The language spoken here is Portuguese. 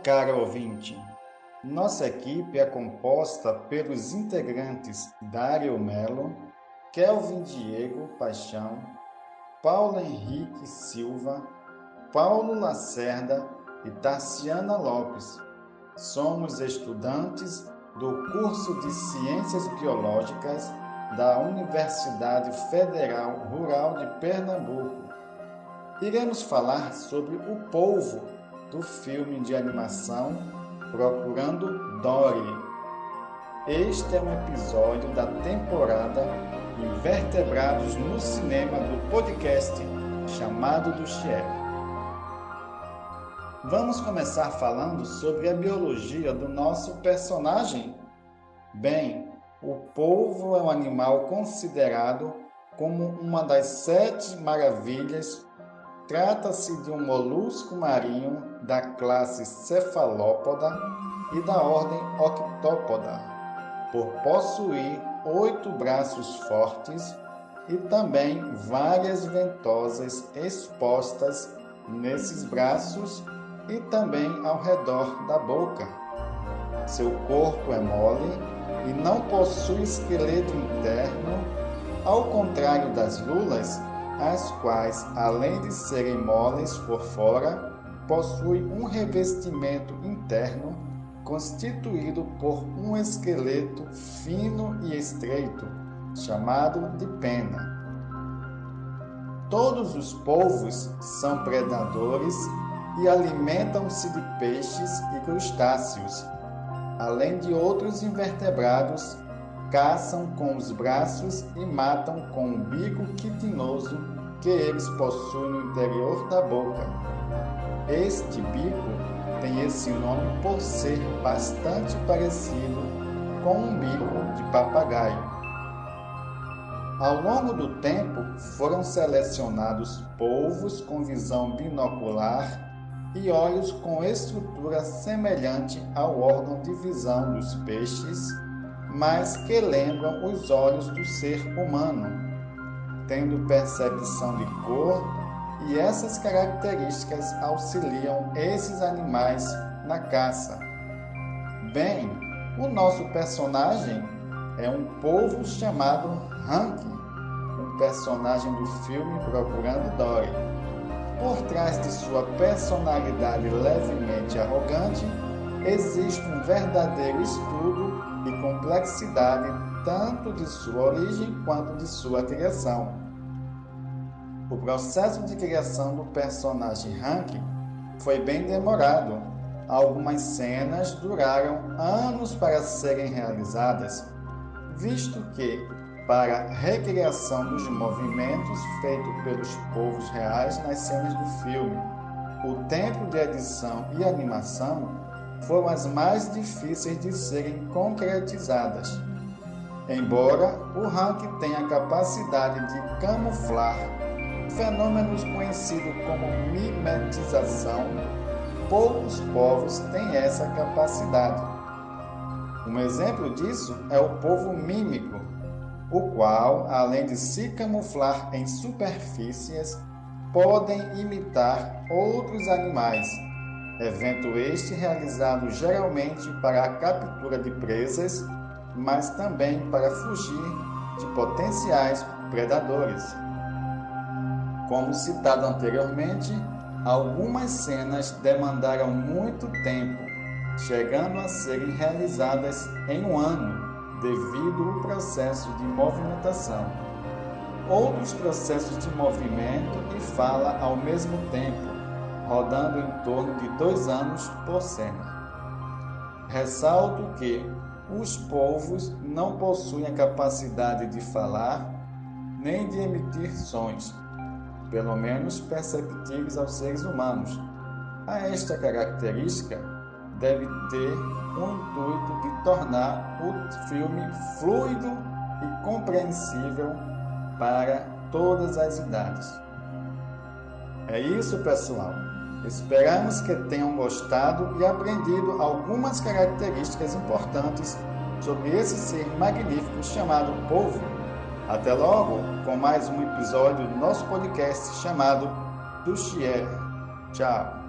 Caro ouvinte. Nossa equipe é composta pelos integrantes Dário Melo, Kelvin Diego Paixão, Paulo Henrique Silva, Paulo Lacerda e Tarciana Lopes. Somos estudantes do curso de Ciências Biológicas da Universidade Federal Rural de Pernambuco. Iremos falar sobre o polvo do filme de animação Procurando Dory. Este é um episódio da temporada Invertebrados no Cinema do podcast chamado do Chef. Vamos começar falando sobre a biologia do nosso personagem. Bem, o polvo é um animal considerado como uma das sete maravilhas. Trata-se de um molusco marinho da classe Cefalópoda e da ordem Octópoda, por possuir oito braços fortes e também várias ventosas expostas nesses braços e também ao redor da boca. Seu corpo é mole e não possui esqueleto interno, ao contrário das lulas, as quais, além de serem moles por fora, possuem um revestimento interno constituído por um esqueleto fino e estreito, chamado de pena. Todos os polvos são predadores e alimentam-se de peixes e crustáceos, além de outros invertebrados, caçam com os braços e matam com o bico quitinoso que eles possuem no interior da boca. Este bico tem esse nome por ser bastante parecido com um bico de papagaio. Ao longo do tempo, foram selecionados polvos com visão binocular e olhos com estrutura semelhante ao órgão de visão dos peixes, mas que lembram os olhos do ser humano, tendo percepção de cor, e essas características auxiliam esses animais na caça. Bem, o nosso personagem é um povo chamado Hank, um personagem do filme Procurando Dory por trás de sua personalidade levemente arrogante, existe um verdadeiro estudo e complexidade tanto de sua origem quanto de sua criação. O processo de criação do personagem Hank foi bem demorado. Algumas cenas duraram anos para serem realizadas, visto que para a recriação dos movimentos feitos pelos povos reais nas cenas do filme. O tempo de edição e animação foram as mais difíceis de serem concretizadas. Embora o Hank tenha a capacidade de camuflar fenômenos conhecidos como mimetização, poucos povos têm essa capacidade. Um exemplo disso é o povo mímico, o qual, além de se camuflar em superfícies, podem imitar outros animais, evento este realizado geralmente para a captura de presas, mas também para fugir de potenciais predadores. Como citado anteriormente, algumas cenas demandaram muito tempo, chegando a serem realizadas em um ano devido ao processo de movimentação. Outros processos de movimento e fala ao mesmo tempo, rodando em torno de dois anos por cena. Ressalto que os povos não possuem a capacidade de falar nem de emitir sons, pelo menos perceptíveis aos seres humanos. A esta característica deve ter o intuito de tornar o filme fluido e compreensível para todas as idades. É isso, pessoal. Esperamos que tenham gostado e aprendido algumas características importantes sobre esse ser magnífico chamado povo. Até logo com mais um episódio do nosso podcast chamado Duchier. Tchau.